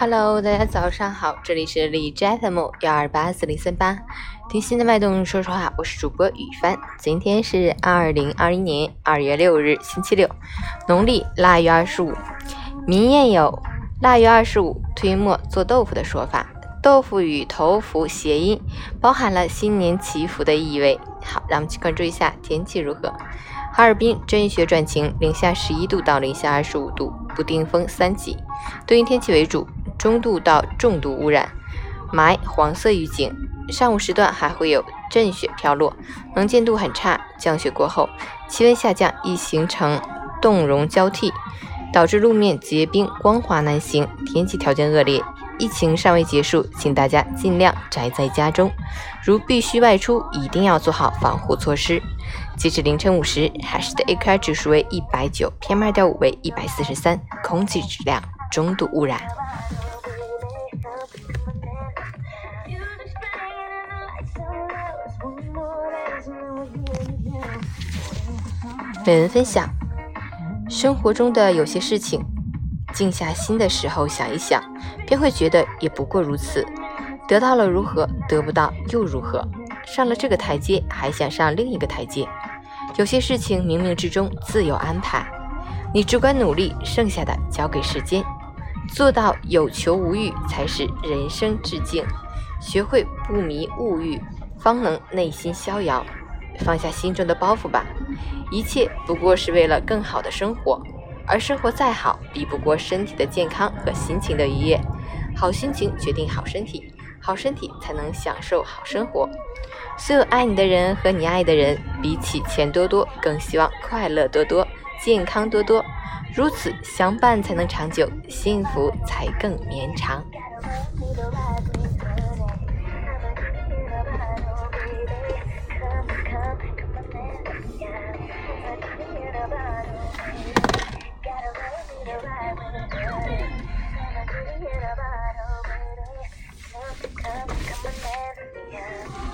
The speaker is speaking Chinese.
Hello，大家早上好，这里是李斋 FM 幺二八四零三八，听心的脉动说说话，我是主播雨帆。今天是二零二一年二月六日，星期六，农历腊月二十五。民谚有“腊月二十五推磨做豆腐”的说法，豆腐与头福谐音，包含了新年祈福的意味。好，让我们去关注一下天气如何。哈尔滨阵雪转晴，零下十一度到零下二十五度，不定风三级，多云天气为主。中度到重度污染，霾黄色预警。上午时段还会有阵雪飘落，能见度很差。降雪过后，气温下降，易形成冻融交替，导致路面结冰，光滑难行。天气条件恶劣，疫情尚未结束，请大家尽量宅在家中。如必须外出，一定要做好防护措施。截至凌晨五时，海市的 AQI 指数为一百九，PM 二点五为一百四十三，空气质量中度污染。本文分享：生活中的有些事情，静下心的时候想一想，便会觉得也不过如此。得到了如何？得不到又如何？上了这个台阶，还想上另一个台阶。有些事情冥冥之中自有安排，你只管努力，剩下的交给时间。做到有求无欲，才是人生致敬。学会不迷物欲，方能内心逍遥。放下心中的包袱吧，一切不过是为了更好的生活，而生活再好，比不过身体的健康和心情的愉悦。好心情决定好身体，好身体才能享受好生活。所有爱你的人和你爱的人，比起钱多多，更希望快乐多多，健康多多，如此相伴才能长久，幸福才更绵长。up, come and marry us.